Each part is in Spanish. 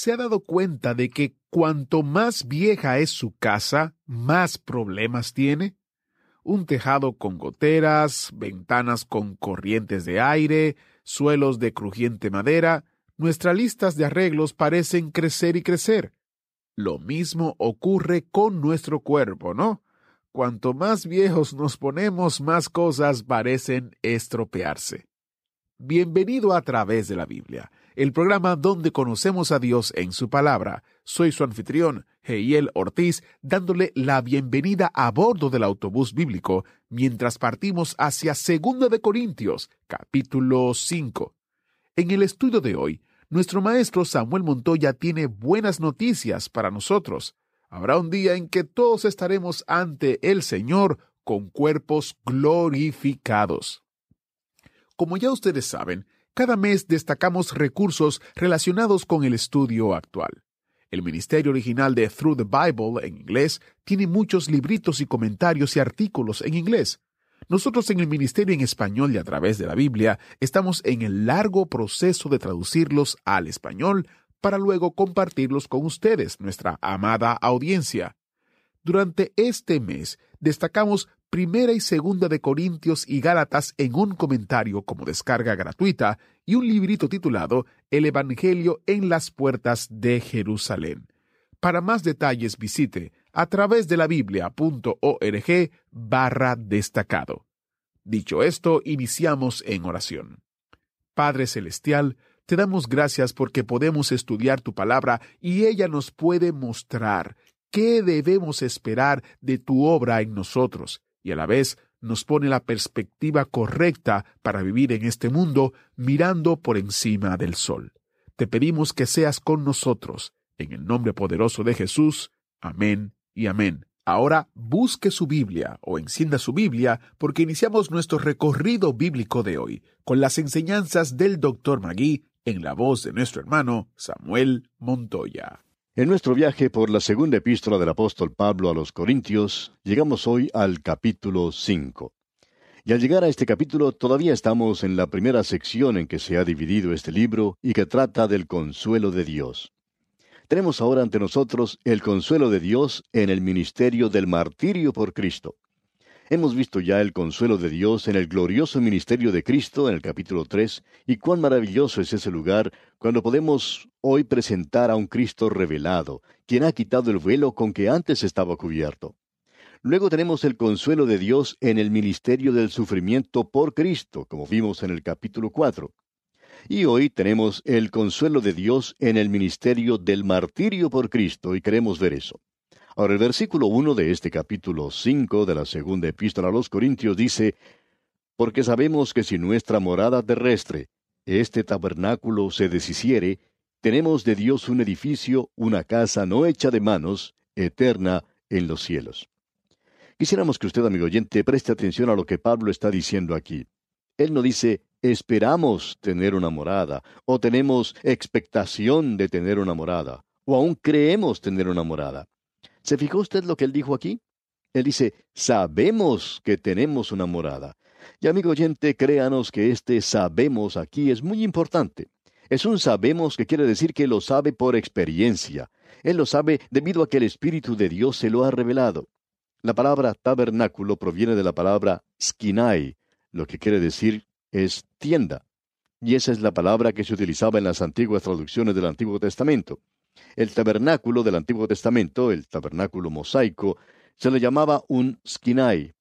¿Se ha dado cuenta de que cuanto más vieja es su casa, más problemas tiene? Un tejado con goteras, ventanas con corrientes de aire, suelos de crujiente madera, nuestras listas de arreglos parecen crecer y crecer. Lo mismo ocurre con nuestro cuerpo, ¿no? Cuanto más viejos nos ponemos, más cosas parecen estropearse. Bienvenido a través de la Biblia, el programa donde conocemos a Dios en su palabra. Soy su anfitrión, Heiel Ortiz, dándole la bienvenida a bordo del autobús bíblico mientras partimos hacia 2 de Corintios, capítulo 5. En el estudio de hoy, nuestro maestro Samuel Montoya tiene buenas noticias para nosotros. Habrá un día en que todos estaremos ante el Señor con cuerpos glorificados. Como ya ustedes saben, cada mes destacamos recursos relacionados con el estudio actual. El ministerio original de Through the Bible en inglés tiene muchos libritos y comentarios y artículos en inglés. Nosotros en el ministerio en español y a través de la Biblia estamos en el largo proceso de traducirlos al español para luego compartirlos con ustedes, nuestra amada audiencia. Durante este mes destacamos Primera y Segunda de Corintios y Gálatas en un comentario como descarga gratuita y un librito titulado El Evangelio en las puertas de Jerusalén. Para más detalles visite a través de la biblia.org barra destacado. Dicho esto, iniciamos en oración. Padre Celestial, te damos gracias porque podemos estudiar tu palabra y ella nos puede mostrar qué debemos esperar de tu obra en nosotros y a la vez nos pone la perspectiva correcta para vivir en este mundo mirando por encima del sol. Te pedimos que seas con nosotros. En el nombre poderoso de Jesús. Amén y amén. Ahora busque su Biblia o encienda su Biblia porque iniciamos nuestro recorrido bíblico de hoy con las enseñanzas del Dr. Magui en la voz de nuestro hermano Samuel Montoya. En nuestro viaje por la segunda epístola del apóstol Pablo a los Corintios, llegamos hoy al capítulo 5. Y al llegar a este capítulo todavía estamos en la primera sección en que se ha dividido este libro y que trata del consuelo de Dios. Tenemos ahora ante nosotros el consuelo de Dios en el ministerio del martirio por Cristo. Hemos visto ya el consuelo de Dios en el glorioso ministerio de Cristo en el capítulo 3 y cuán maravilloso es ese lugar cuando podemos hoy presentar a un Cristo revelado, quien ha quitado el velo con que antes estaba cubierto. Luego tenemos el consuelo de Dios en el ministerio del sufrimiento por Cristo, como vimos en el capítulo 4. Y hoy tenemos el consuelo de Dios en el ministerio del martirio por Cristo y queremos ver eso. Ahora el versículo 1 de este capítulo 5 de la segunda epístola a los Corintios dice, Porque sabemos que si nuestra morada terrestre, este tabernáculo se deshiciere, tenemos de Dios un edificio, una casa no hecha de manos, eterna en los cielos. Quisiéramos que usted, amigo oyente, preste atención a lo que Pablo está diciendo aquí. Él no dice, esperamos tener una morada, o tenemos expectación de tener una morada, o aún creemos tener una morada. ¿Se fijó usted lo que él dijo aquí? Él dice, sabemos que tenemos una morada. Y amigo oyente, créanos que este sabemos aquí es muy importante. Es un sabemos que quiere decir que lo sabe por experiencia. Él lo sabe debido a que el Espíritu de Dios se lo ha revelado. La palabra tabernáculo proviene de la palabra skinai, lo que quiere decir es tienda. Y esa es la palabra que se utilizaba en las antiguas traducciones del Antiguo Testamento. El tabernáculo del Antiguo Testamento, el tabernáculo mosaico, se le llamaba un skinai.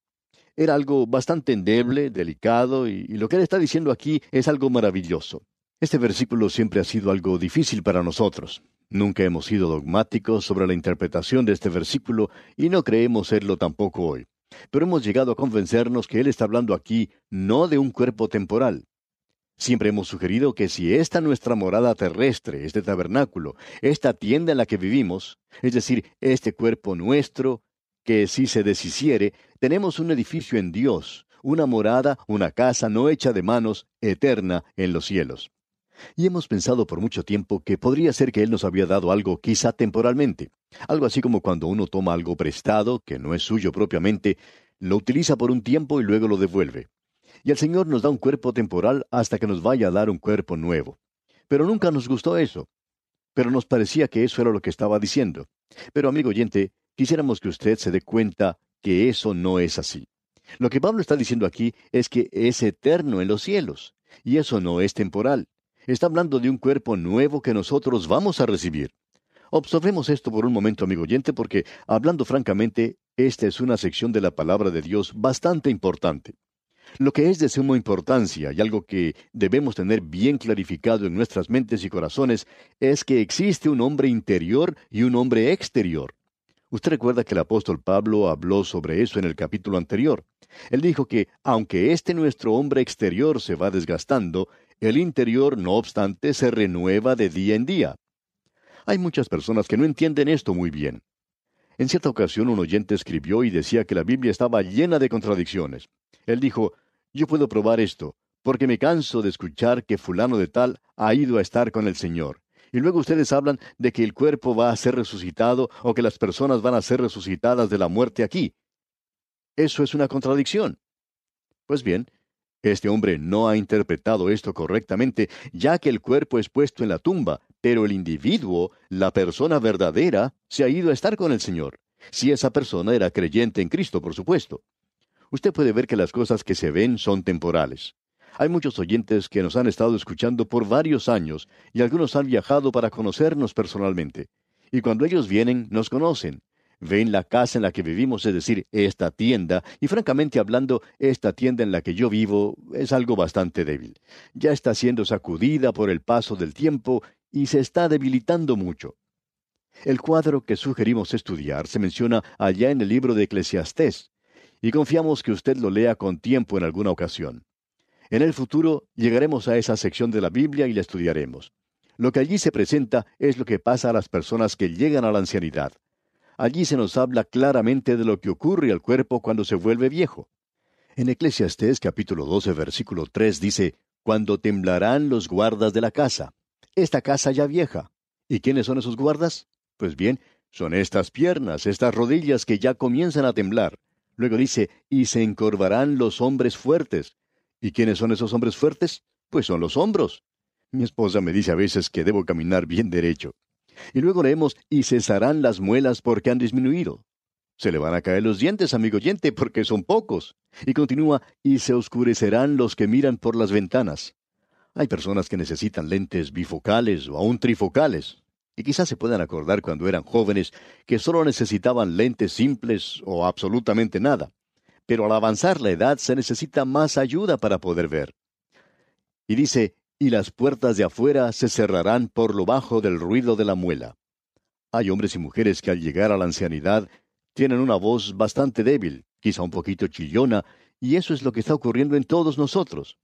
Era algo bastante endeble, delicado, y, y lo que él está diciendo aquí es algo maravilloso. Este versículo siempre ha sido algo difícil para nosotros. Nunca hemos sido dogmáticos sobre la interpretación de este versículo y no creemos serlo tampoco hoy. Pero hemos llegado a convencernos que Él está hablando aquí no de un cuerpo temporal. Siempre hemos sugerido que si esta nuestra morada terrestre, este tabernáculo, esta tienda en la que vivimos, es decir, este cuerpo nuestro, que si se deshiciere, tenemos un edificio en Dios, una morada, una casa no hecha de manos, eterna en los cielos. Y hemos pensado por mucho tiempo que podría ser que Él nos había dado algo quizá temporalmente, algo así como cuando uno toma algo prestado, que no es suyo propiamente, lo utiliza por un tiempo y luego lo devuelve y el Señor nos da un cuerpo temporal hasta que nos vaya a dar un cuerpo nuevo. Pero nunca nos gustó eso. Pero nos parecía que eso era lo que estaba diciendo. Pero amigo oyente, quisiéramos que usted se dé cuenta que eso no es así. Lo que Pablo está diciendo aquí es que es eterno en los cielos, y eso no es temporal. Está hablando de un cuerpo nuevo que nosotros vamos a recibir. Observemos esto por un momento, amigo oyente, porque, hablando francamente, esta es una sección de la palabra de Dios bastante importante. Lo que es de suma importancia y algo que debemos tener bien clarificado en nuestras mentes y corazones es que existe un hombre interior y un hombre exterior. Usted recuerda que el apóstol Pablo habló sobre eso en el capítulo anterior. Él dijo que, aunque este nuestro hombre exterior se va desgastando, el interior, no obstante, se renueva de día en día. Hay muchas personas que no entienden esto muy bien. En cierta ocasión un oyente escribió y decía que la Biblia estaba llena de contradicciones. Él dijo, yo puedo probar esto, porque me canso de escuchar que fulano de tal ha ido a estar con el Señor. Y luego ustedes hablan de que el cuerpo va a ser resucitado o que las personas van a ser resucitadas de la muerte aquí. Eso es una contradicción. Pues bien, este hombre no ha interpretado esto correctamente, ya que el cuerpo es puesto en la tumba, pero el individuo, la persona verdadera, se ha ido a estar con el Señor. Si esa persona era creyente en Cristo, por supuesto usted puede ver que las cosas que se ven son temporales. Hay muchos oyentes que nos han estado escuchando por varios años y algunos han viajado para conocernos personalmente. Y cuando ellos vienen, nos conocen. Ven la casa en la que vivimos, es decir, esta tienda, y francamente hablando, esta tienda en la que yo vivo es algo bastante débil. Ya está siendo sacudida por el paso del tiempo y se está debilitando mucho. El cuadro que sugerimos estudiar se menciona allá en el libro de Eclesiastés, y confiamos que usted lo lea con tiempo en alguna ocasión. En el futuro llegaremos a esa sección de la Biblia y la estudiaremos. Lo que allí se presenta es lo que pasa a las personas que llegan a la ancianidad. Allí se nos habla claramente de lo que ocurre al cuerpo cuando se vuelve viejo. En Eclesiastés capítulo 12 versículo 3 dice, Cuando temblarán los guardas de la casa. Esta casa ya vieja. ¿Y quiénes son esos guardas? Pues bien, son estas piernas, estas rodillas que ya comienzan a temblar. Luego dice, y se encorvarán los hombres fuertes. ¿Y quiénes son esos hombres fuertes? Pues son los hombros. Mi esposa me dice a veces que debo caminar bien derecho. Y luego leemos, y cesarán las muelas porque han disminuido. Se le van a caer los dientes, amigo oyente, porque son pocos. Y continúa, y se oscurecerán los que miran por las ventanas. Hay personas que necesitan lentes bifocales o aún trifocales y quizás se puedan acordar cuando eran jóvenes que solo necesitaban lentes simples o absolutamente nada. Pero al avanzar la edad se necesita más ayuda para poder ver. Y dice, y las puertas de afuera se cerrarán por lo bajo del ruido de la muela. Hay hombres y mujeres que al llegar a la ancianidad tienen una voz bastante débil, quizá un poquito chillona, y eso es lo que está ocurriendo en todos nosotros.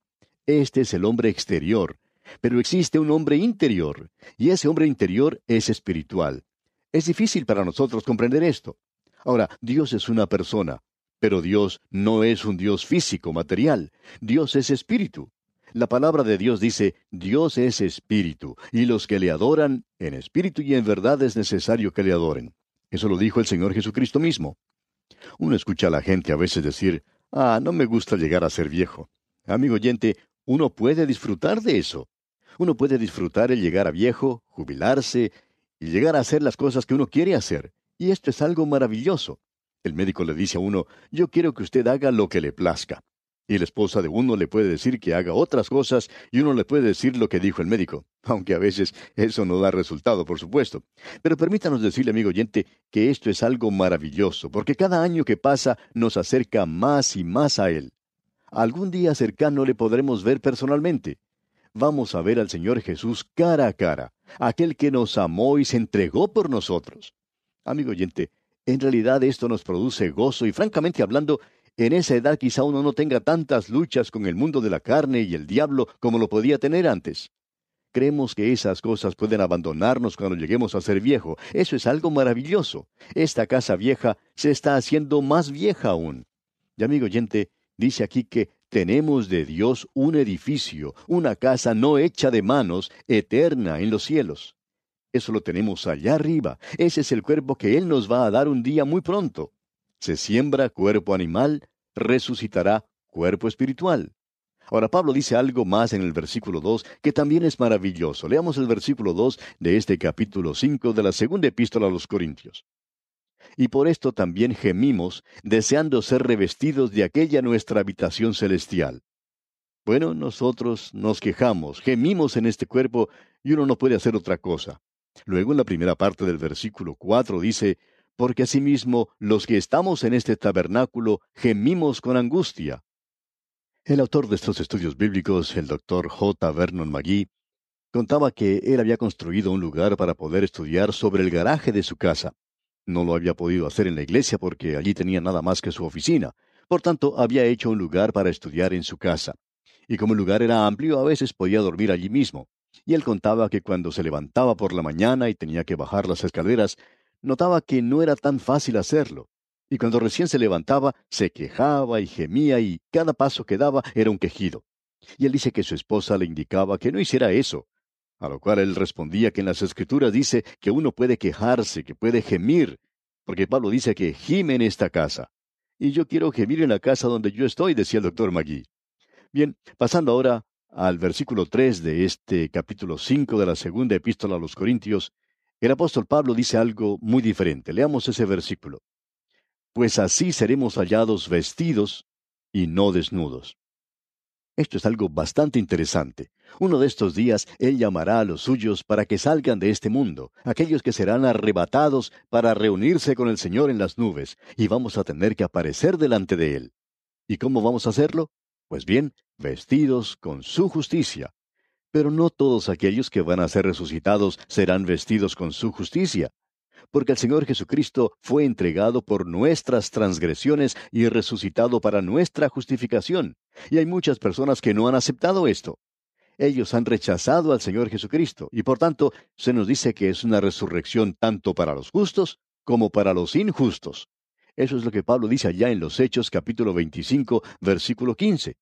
Este es el hombre exterior, pero existe un hombre interior, y ese hombre interior es espiritual. Es difícil para nosotros comprender esto. Ahora, Dios es una persona, pero Dios no es un Dios físico, material. Dios es espíritu. La palabra de Dios dice, Dios es espíritu, y los que le adoran, en espíritu y en verdad es necesario que le adoren. Eso lo dijo el Señor Jesucristo mismo. Uno escucha a la gente a veces decir, ah, no me gusta llegar a ser viejo. Amigo oyente, uno puede disfrutar de eso. Uno puede disfrutar el llegar a viejo, jubilarse y llegar a hacer las cosas que uno quiere hacer. Y esto es algo maravilloso. El médico le dice a uno, yo quiero que usted haga lo que le plazca. Y la esposa de uno le puede decir que haga otras cosas y uno le puede decir lo que dijo el médico, aunque a veces eso no da resultado, por supuesto. Pero permítanos decirle, amigo oyente, que esto es algo maravilloso, porque cada año que pasa nos acerca más y más a Él. Algún día cercano le podremos ver personalmente vamos a ver al Señor Jesús cara a cara, aquel que nos amó y se entregó por nosotros. Amigo oyente, en realidad esto nos produce gozo y francamente hablando, en esa edad quizá uno no tenga tantas luchas con el mundo de la carne y el diablo como lo podía tener antes. Creemos que esas cosas pueden abandonarnos cuando lleguemos a ser viejo. Eso es algo maravilloso. Esta casa vieja se está haciendo más vieja aún. Y amigo oyente, dice aquí que tenemos de Dios un edificio, una casa no hecha de manos, eterna en los cielos. Eso lo tenemos allá arriba. Ese es el cuerpo que Él nos va a dar un día muy pronto. Se siembra cuerpo animal, resucitará cuerpo espiritual. Ahora Pablo dice algo más en el versículo 2 que también es maravilloso. Leamos el versículo 2 de este capítulo 5 de la segunda epístola a los Corintios. Y por esto también gemimos, deseando ser revestidos de aquella nuestra habitación celestial. Bueno, nosotros nos quejamos, gemimos en este cuerpo y uno no puede hacer otra cosa. Luego en la primera parte del versículo 4 dice, porque asimismo los que estamos en este tabernáculo gemimos con angustia, el autor de estos estudios bíblicos, el doctor J. Vernon McGee, contaba que él había construido un lugar para poder estudiar sobre el garaje de su casa. No lo había podido hacer en la iglesia porque allí tenía nada más que su oficina. Por tanto, había hecho un lugar para estudiar en su casa. Y como el lugar era amplio, a veces podía dormir allí mismo. Y él contaba que cuando se levantaba por la mañana y tenía que bajar las escaleras, notaba que no era tan fácil hacerlo y cuando recién se levantaba se quejaba y gemía y cada paso que daba era un quejido. Y él dice que su esposa le indicaba que no hiciera eso, a lo cual él respondía que en las escrituras dice que uno puede quejarse, que puede gemir, porque Pablo dice que gime en esta casa. Y yo quiero gemir en la casa donde yo estoy, decía el doctor Magui. Bien, pasando ahora al versículo 3 de este capítulo 5 de la segunda epístola a los Corintios, el apóstol Pablo dice algo muy diferente. Leamos ese versículo pues así seremos hallados vestidos y no desnudos. Esto es algo bastante interesante. Uno de estos días Él llamará a los suyos para que salgan de este mundo, aquellos que serán arrebatados para reunirse con el Señor en las nubes, y vamos a tener que aparecer delante de Él. ¿Y cómo vamos a hacerlo? Pues bien, vestidos con su justicia. Pero no todos aquellos que van a ser resucitados serán vestidos con su justicia porque el Señor Jesucristo fue entregado por nuestras transgresiones y resucitado para nuestra justificación. Y hay muchas personas que no han aceptado esto. Ellos han rechazado al Señor Jesucristo, y por tanto se nos dice que es una resurrección tanto para los justos como para los injustos. Eso es lo que Pablo dice allá en los Hechos capítulo 25, versículo 15.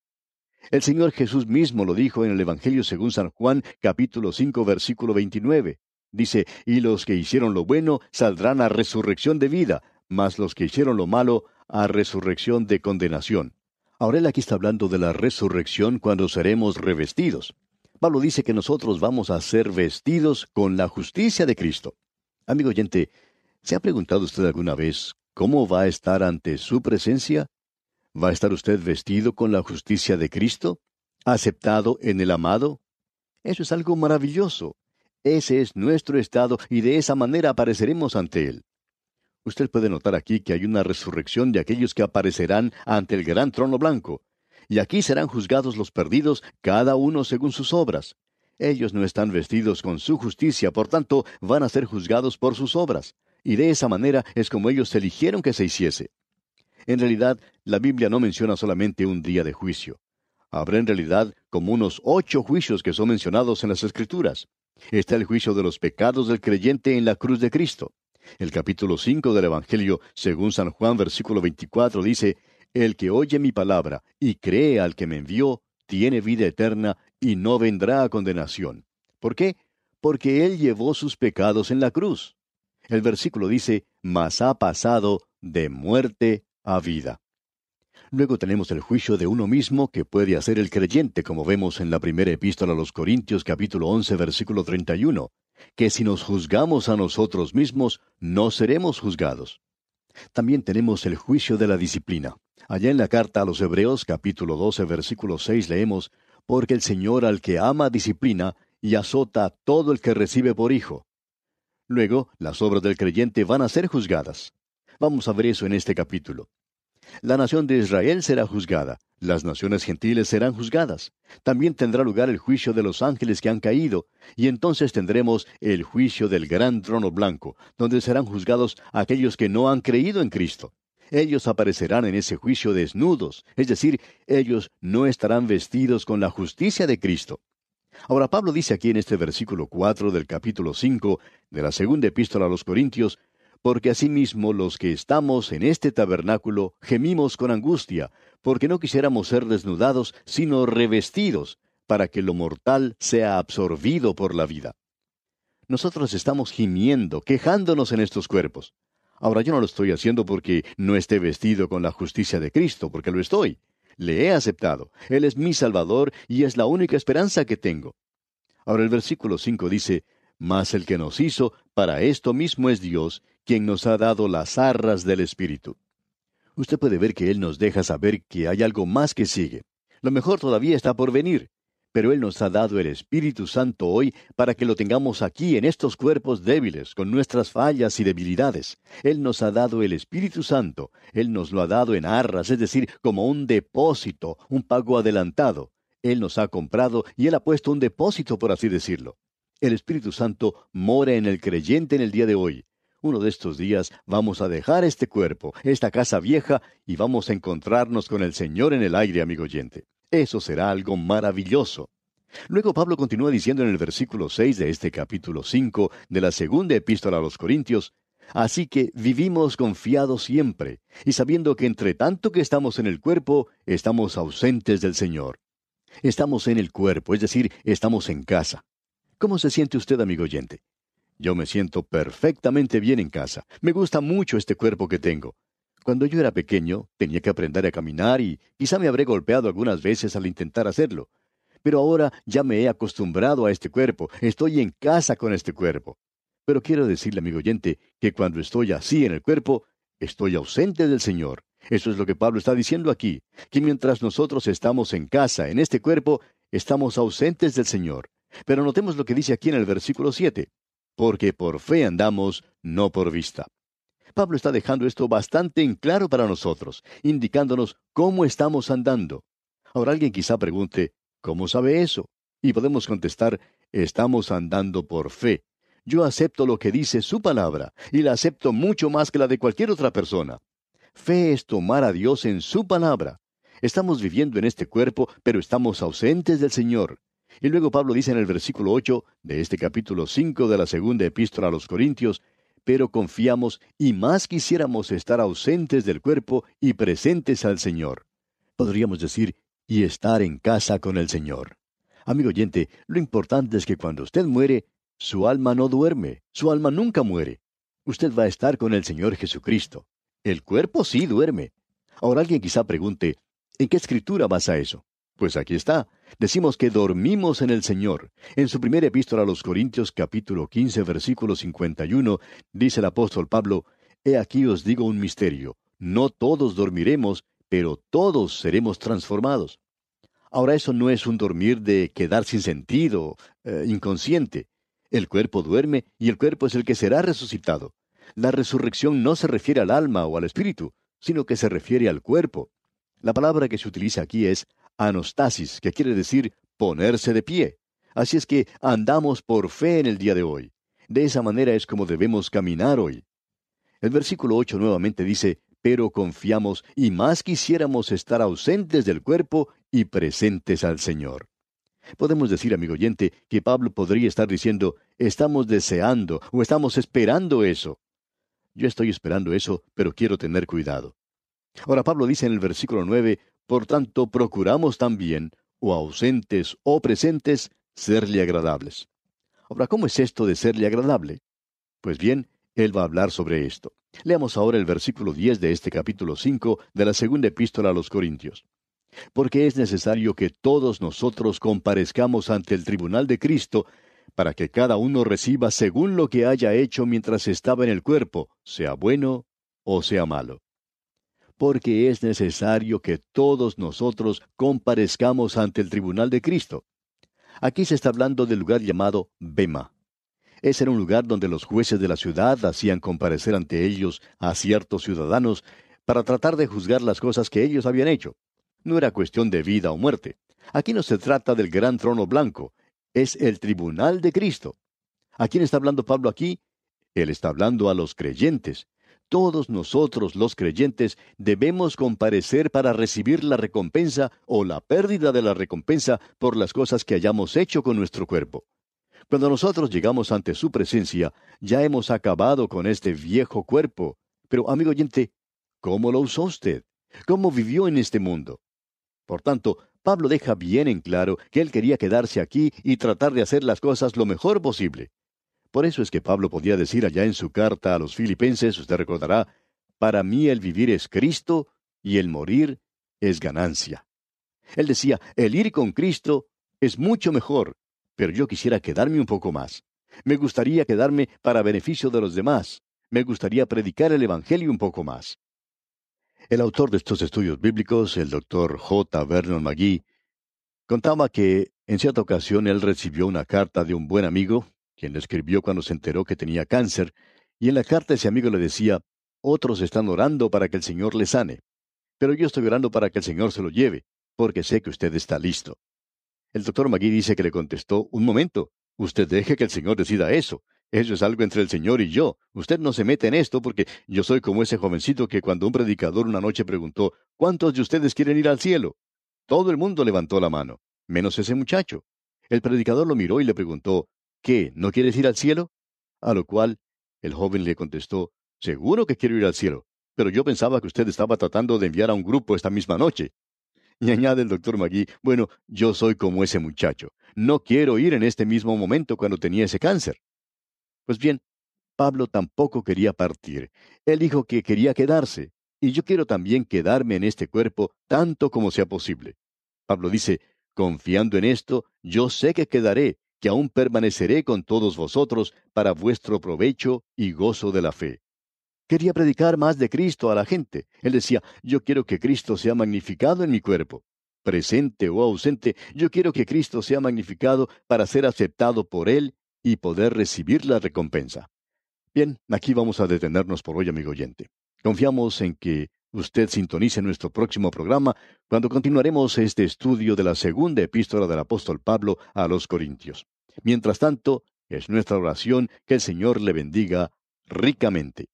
El Señor Jesús mismo lo dijo en el Evangelio según San Juan capítulo 5, versículo 29. Dice, y los que hicieron lo bueno saldrán a resurrección de vida, mas los que hicieron lo malo a resurrección de condenación. Ahora él aquí está hablando de la resurrección cuando seremos revestidos. Pablo dice que nosotros vamos a ser vestidos con la justicia de Cristo. Amigo oyente, ¿se ha preguntado usted alguna vez cómo va a estar ante su presencia? ¿Va a estar usted vestido con la justicia de Cristo? ¿Aceptado en el amado? Eso es algo maravilloso. Ese es nuestro estado y de esa manera apareceremos ante Él. Usted puede notar aquí que hay una resurrección de aquellos que aparecerán ante el gran trono blanco. Y aquí serán juzgados los perdidos, cada uno según sus obras. Ellos no están vestidos con su justicia, por tanto van a ser juzgados por sus obras. Y de esa manera es como ellos eligieron que se hiciese. En realidad, la Biblia no menciona solamente un día de juicio. Habrá en realidad como unos ocho juicios que son mencionados en las Escrituras. Está el juicio de los pecados del creyente en la cruz de Cristo. El capítulo 5 del Evangelio, según San Juan, versículo 24, dice, El que oye mi palabra y cree al que me envió, tiene vida eterna y no vendrá a condenación. ¿Por qué? Porque Él llevó sus pecados en la cruz. El versículo dice, Mas ha pasado de muerte a vida. Luego tenemos el juicio de uno mismo que puede hacer el creyente, como vemos en la primera epístola a los Corintios capítulo 11 versículo 31, que si nos juzgamos a nosotros mismos, no seremos juzgados. También tenemos el juicio de la disciplina. Allá en la carta a los Hebreos capítulo 12 versículo 6 leemos, porque el Señor al que ama disciplina y azota a todo el que recibe por hijo. Luego, las obras del creyente van a ser juzgadas. Vamos a ver eso en este capítulo. La nación de Israel será juzgada, las naciones gentiles serán juzgadas. También tendrá lugar el juicio de los ángeles que han caído, y entonces tendremos el juicio del gran trono blanco, donde serán juzgados aquellos que no han creído en Cristo. Ellos aparecerán en ese juicio desnudos, es decir, ellos no estarán vestidos con la justicia de Cristo. Ahora Pablo dice aquí en este versículo 4 del capítulo 5 de la segunda epístola a los Corintios, porque asimismo los que estamos en este tabernáculo gemimos con angustia, porque no quisiéramos ser desnudados, sino revestidos, para que lo mortal sea absorbido por la vida. Nosotros estamos gimiendo, quejándonos en estos cuerpos. Ahora yo no lo estoy haciendo porque no esté vestido con la justicia de Cristo, porque lo estoy. Le he aceptado. Él es mi Salvador y es la única esperanza que tengo. Ahora el versículo 5 dice, Mas el que nos hizo, para esto mismo es Dios, quien nos ha dado las arras del Espíritu. Usted puede ver que Él nos deja saber que hay algo más que sigue. Lo mejor todavía está por venir pero Él nos ha dado el Espíritu Santo hoy para que lo tengamos aquí en estos cuerpos débiles, con nuestras fallas y debilidades. Él nos ha dado el Espíritu Santo, Él nos lo ha dado en arras, es decir, como un depósito, un pago adelantado. Él nos ha comprado y Él ha puesto un depósito, por así decirlo. El Espíritu Santo mora en el creyente en el día de hoy. Uno de estos días vamos a dejar este cuerpo, esta casa vieja, y vamos a encontrarnos con el Señor en el aire, amigo oyente. Eso será algo maravilloso. Luego Pablo continúa diciendo en el versículo 6 de este capítulo 5 de la segunda epístola a los Corintios, Así que vivimos confiados siempre, y sabiendo que entre tanto que estamos en el cuerpo, estamos ausentes del Señor. Estamos en el cuerpo, es decir, estamos en casa. ¿Cómo se siente usted, amigo oyente? Yo me siento perfectamente bien en casa. Me gusta mucho este cuerpo que tengo. Cuando yo era pequeño, tenía que aprender a caminar y quizá me habré golpeado algunas veces al intentar hacerlo. Pero ahora ya me he acostumbrado a este cuerpo, estoy en casa con este cuerpo. Pero quiero decirle, amigo oyente, que cuando estoy así en el cuerpo, estoy ausente del Señor. Eso es lo que Pablo está diciendo aquí, que mientras nosotros estamos en casa, en este cuerpo, estamos ausentes del Señor. Pero notemos lo que dice aquí en el versículo 7, porque por fe andamos, no por vista. Pablo está dejando esto bastante en claro para nosotros, indicándonos cómo estamos andando. Ahora alguien quizá pregunte, ¿cómo sabe eso? Y podemos contestar, estamos andando por fe. Yo acepto lo que dice su palabra, y la acepto mucho más que la de cualquier otra persona. Fe es tomar a Dios en su palabra. Estamos viviendo en este cuerpo, pero estamos ausentes del Señor. Y luego Pablo dice en el versículo 8 de este capítulo 5 de la segunda epístola a los Corintios, pero confiamos y más quisiéramos estar ausentes del cuerpo y presentes al Señor. Podríamos decir, y estar en casa con el Señor. Amigo oyente, lo importante es que cuando usted muere, su alma no duerme, su alma nunca muere. Usted va a estar con el Señor Jesucristo. El cuerpo sí duerme. Ahora alguien quizá pregunte, ¿en qué escritura basa eso? Pues aquí está. Decimos que dormimos en el Señor. En su primera epístola a los Corintios capítulo 15 versículo 51 dice el apóstol Pablo, He aquí os digo un misterio. No todos dormiremos, pero todos seremos transformados. Ahora eso no es un dormir de quedar sin sentido, eh, inconsciente. El cuerpo duerme y el cuerpo es el que será resucitado. La resurrección no se refiere al alma o al espíritu, sino que se refiere al cuerpo. La palabra que se utiliza aquí es anostasis, que quiere decir ponerse de pie. Así es que andamos por fe en el día de hoy. De esa manera es como debemos caminar hoy. El versículo 8 nuevamente dice, pero confiamos y más quisiéramos estar ausentes del cuerpo y presentes al Señor. Podemos decir, amigo oyente, que Pablo podría estar diciendo, estamos deseando o estamos esperando eso. Yo estoy esperando eso, pero quiero tener cuidado. Ahora Pablo dice en el versículo 9, por tanto, procuramos también, o ausentes o presentes, serle agradables. Ahora, ¿cómo es esto de serle agradable? Pues bien, él va a hablar sobre esto. Leamos ahora el versículo 10 de este capítulo 5 de la segunda epístola a los Corintios. Porque es necesario que todos nosotros comparezcamos ante el tribunal de Cristo, para que cada uno reciba según lo que haya hecho mientras estaba en el cuerpo, sea bueno o sea malo porque es necesario que todos nosotros comparezcamos ante el tribunal de Cristo. Aquí se está hablando del lugar llamado Bema. Ese era un lugar donde los jueces de la ciudad hacían comparecer ante ellos a ciertos ciudadanos para tratar de juzgar las cosas que ellos habían hecho. No era cuestión de vida o muerte. Aquí no se trata del gran trono blanco, es el tribunal de Cristo. ¿A quién está hablando Pablo aquí? Él está hablando a los creyentes, todos nosotros los creyentes debemos comparecer para recibir la recompensa o la pérdida de la recompensa por las cosas que hayamos hecho con nuestro cuerpo. Cuando nosotros llegamos ante su presencia, ya hemos acabado con este viejo cuerpo. Pero, amigo oyente, ¿cómo lo usó usted? ¿Cómo vivió en este mundo? Por tanto, Pablo deja bien en claro que él quería quedarse aquí y tratar de hacer las cosas lo mejor posible. Por eso es que Pablo podía decir allá en su carta a los filipenses, usted recordará, para mí el vivir es Cristo y el morir es ganancia. Él decía, el ir con Cristo es mucho mejor, pero yo quisiera quedarme un poco más. Me gustaría quedarme para beneficio de los demás. Me gustaría predicar el Evangelio un poco más. El autor de estos estudios bíblicos, el doctor J. Vernon McGee, contaba que en cierta ocasión él recibió una carta de un buen amigo, quien le escribió cuando se enteró que tenía cáncer, y en la carta ese amigo le decía, otros están orando para que el Señor le sane, pero yo estoy orando para que el Señor se lo lleve, porque sé que usted está listo. El doctor Magui dice que le contestó, un momento, usted deje que el Señor decida eso. Eso es algo entre el Señor y yo. Usted no se mete en esto porque yo soy como ese jovencito que cuando un predicador una noche preguntó, ¿cuántos de ustedes quieren ir al cielo? Todo el mundo levantó la mano, menos ese muchacho. El predicador lo miró y le preguntó, ¿Qué? ¿No quieres ir al cielo? A lo cual el joven le contestó, Seguro que quiero ir al cielo, pero yo pensaba que usted estaba tratando de enviar a un grupo esta misma noche. Y añade el doctor Magui, bueno, yo soy como ese muchacho. No quiero ir en este mismo momento cuando tenía ese cáncer. Pues bien, Pablo tampoco quería partir. Él dijo que quería quedarse, y yo quiero también quedarme en este cuerpo tanto como sea posible. Pablo dice, confiando en esto, yo sé que quedaré, que aún permaneceré con todos vosotros para vuestro provecho y gozo de la fe. Quería predicar más de Cristo a la gente. Él decía, yo quiero que Cristo sea magnificado en mi cuerpo. Presente o ausente, yo quiero que Cristo sea magnificado para ser aceptado por Él y poder recibir la recompensa. Bien, aquí vamos a detenernos por hoy, amigo oyente. Confiamos en que usted sintonice nuestro próximo programa cuando continuaremos este estudio de la segunda epístola del apóstol Pablo a los Corintios. Mientras tanto, es nuestra oración que el Señor le bendiga ricamente.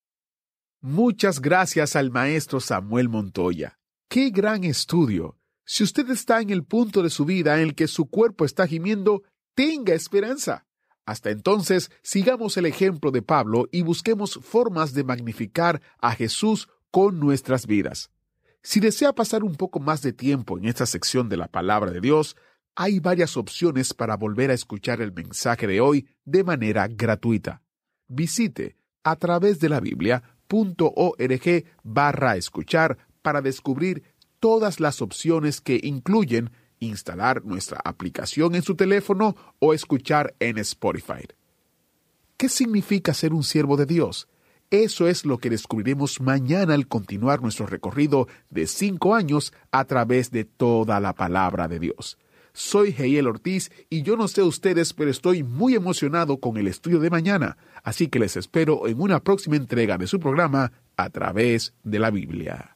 Muchas gracias al maestro Samuel Montoya. ¡Qué gran estudio! Si usted está en el punto de su vida en el que su cuerpo está gimiendo, tenga esperanza. Hasta entonces, sigamos el ejemplo de Pablo y busquemos formas de magnificar a Jesús con nuestras vidas. Si desea pasar un poco más de tiempo en esta sección de la palabra de Dios, hay varias opciones para volver a escuchar el mensaje de hoy de manera gratuita. Visite a través de la Biblia.org barra escuchar para descubrir todas las opciones que incluyen instalar nuestra aplicación en su teléfono o escuchar en Spotify. ¿Qué significa ser un siervo de Dios? Eso es lo que descubriremos mañana al continuar nuestro recorrido de cinco años a través de toda la palabra de Dios. Soy Heiel Ortiz y yo no sé ustedes, pero estoy muy emocionado con el estudio de mañana, así que les espero en una próxima entrega de su programa a través de la Biblia.